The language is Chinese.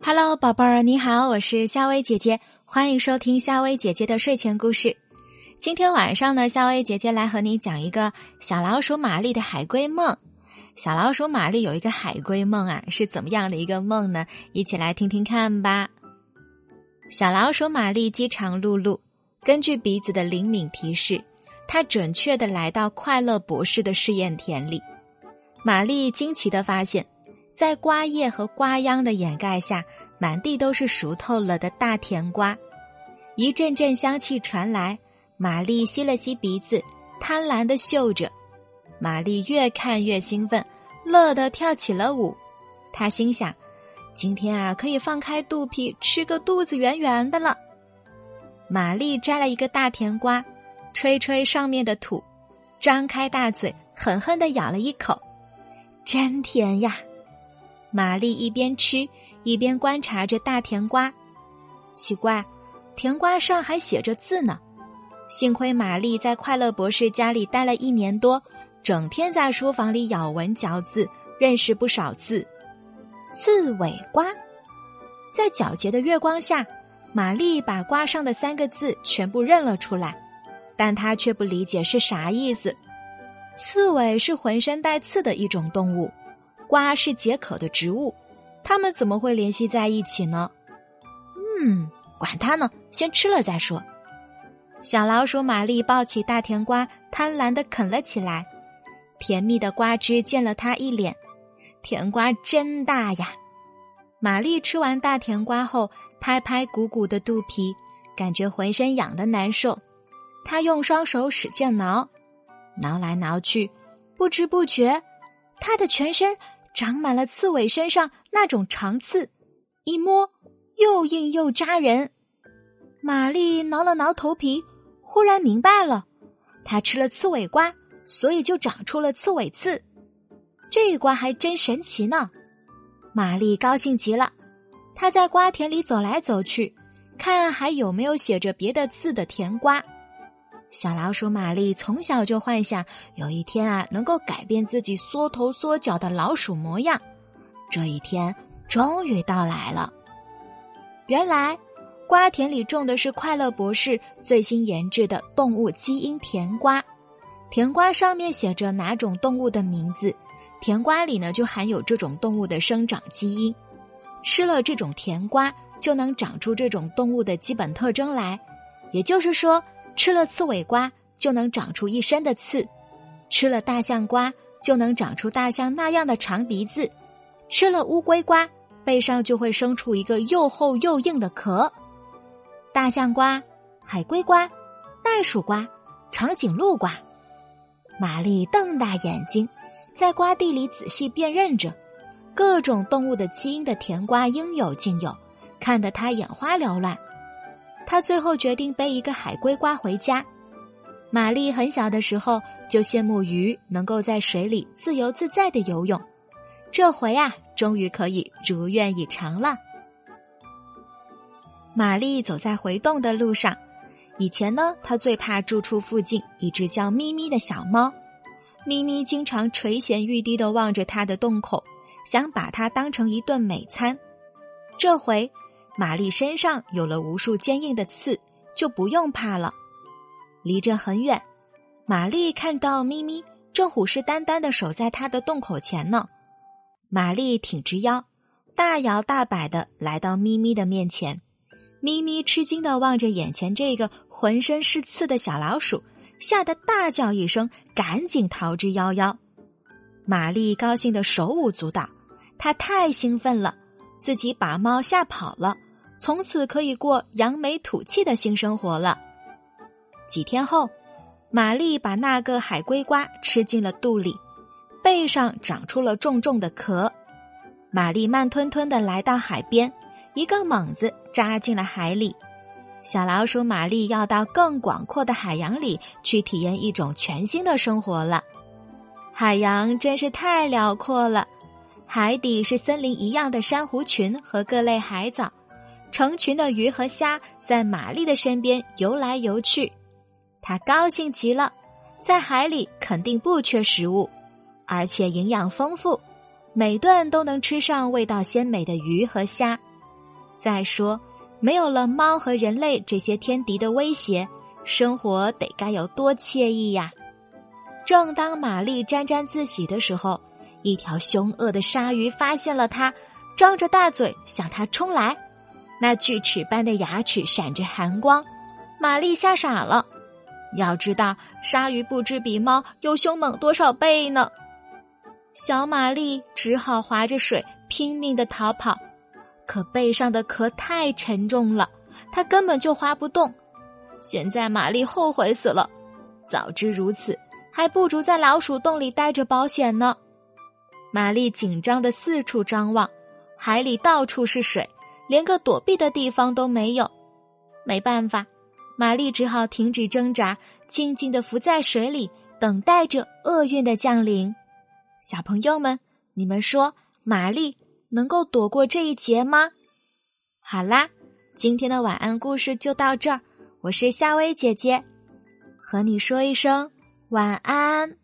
Hello，宝贝儿，你好，我是夏薇姐姐，欢迎收听夏薇姐姐的睡前故事。今天晚上呢，夏薇姐姐来和你讲一个小老鼠玛丽的海龟梦。小老鼠玛丽有一个海龟梦啊，是怎么样的一个梦呢？一起来听听看吧。小老鼠玛丽饥肠辘辘，根据鼻子的灵敏提示，她准确的来到快乐博士的试验田里。玛丽惊奇的发现。在瓜叶和瓜秧的掩盖下，满地都是熟透了的大甜瓜。一阵阵香气传来，玛丽吸了吸鼻子，贪婪的嗅着。玛丽越看越兴奋，乐得跳起了舞。她心想：“今天啊，可以放开肚皮吃个肚子圆圆的了。”玛丽摘了一个大甜瓜，吹吹上面的土，张开大嘴，狠狠的咬了一口，真甜呀！玛丽一边吃一边观察着大甜瓜，奇怪，甜瓜上还写着字呢。幸亏玛丽在快乐博士家里待了一年多，整天在书房里咬文嚼字，认识不少字。刺猬瓜，在皎洁的月光下，玛丽把瓜上的三个字全部认了出来，但她却不理解是啥意思。刺猬是浑身带刺的一种动物。瓜是解渴的植物，它们怎么会联系在一起呢？嗯，管它呢，先吃了再说。小老鼠玛丽抱起大甜瓜，贪婪的啃了起来。甜蜜的瓜汁溅了它一脸。甜瓜真大呀！玛丽吃完大甜瓜后，拍拍鼓鼓的肚皮，感觉浑身痒的难受。她用双手使劲挠，挠来挠去，不知不觉，她的全身。长满了刺猬身上那种长刺，一摸又硬又扎人。玛丽挠了挠头皮，忽然明白了，她吃了刺猬瓜，所以就长出了刺猬刺。这瓜还真神奇呢！玛丽高兴极了，她在瓜田里走来走去，看还有没有写着别的字的甜瓜。小老鼠玛丽从小就幻想有一天啊，能够改变自己缩头缩脚的老鼠模样。这一天终于到来了。原来，瓜田里种的是快乐博士最新研制的动物基因甜瓜。甜瓜上面写着哪种动物的名字，甜瓜里呢就含有这种动物的生长基因。吃了这种甜瓜，就能长出这种动物的基本特征来。也就是说。吃了刺猬瓜就能长出一身的刺，吃了大象瓜就能长出大象那样的长鼻子，吃了乌龟瓜背上就会生出一个又厚又硬的壳。大象瓜、海龟瓜、袋鼠瓜、长颈鹿瓜，玛丽瞪大眼睛，在瓜地里仔细辨认着，各种动物的基因的甜瓜应有尽有，看得她眼花缭乱。他最后决定背一个海龟瓜回家。玛丽很小的时候就羡慕鱼能够在水里自由自在的游泳，这回啊，终于可以如愿以偿了。玛丽走在回洞的路上，以前呢，她最怕住处附近一只叫咪咪的小猫。咪咪经常垂涎欲滴的望着她的洞口，想把它当成一顿美餐。这回。玛丽身上有了无数坚硬的刺，就不用怕了。离这很远，玛丽看到咪咪正虎视眈眈的守在她的洞口前呢。玛丽挺直腰，大摇大摆的来到咪咪的面前。咪咪吃惊的望着眼前这个浑身是刺的小老鼠，吓得大叫一声，赶紧逃之夭夭。玛丽高兴的手舞足蹈，她太兴奋了，自己把猫吓跑了。从此可以过扬眉吐气的新生活了。几天后，玛丽把那个海龟瓜吃进了肚里，背上长出了重重的壳。玛丽慢吞吞的来到海边，一个猛子扎进了海里。小老鼠玛丽要到更广阔的海洋里去体验一种全新的生活了。海洋真是太辽阔了，海底是森林一样的珊瑚群和各类海藻。成群的鱼和虾在玛丽的身边游来游去，她高兴极了。在海里肯定不缺食物，而且营养丰富，每顿都能吃上味道鲜美的鱼和虾。再说，没有了猫和人类这些天敌的威胁，生活得该有多惬意呀！正当玛丽沾沾自喜的时候，一条凶恶的鲨鱼发现了它，张着大嘴向它冲来，那锯齿般的牙齿闪着寒光。玛丽吓傻了。要知道，鲨鱼不知比猫又凶猛多少倍呢！小玛丽只好划着水拼命的逃跑，可背上的壳太沉重了，她根本就划不动。现在玛丽后悔死了，早知如此，还不如在老鼠洞里待着保险呢。玛丽紧张的四处张望，海里到处是水，连个躲避的地方都没有。没办法。玛丽只好停止挣扎，静静的浮在水里，等待着厄运的降临。小朋友们，你们说玛丽能够躲过这一劫吗？好啦，今天的晚安故事就到这儿。我是夏薇姐姐，和你说一声晚安。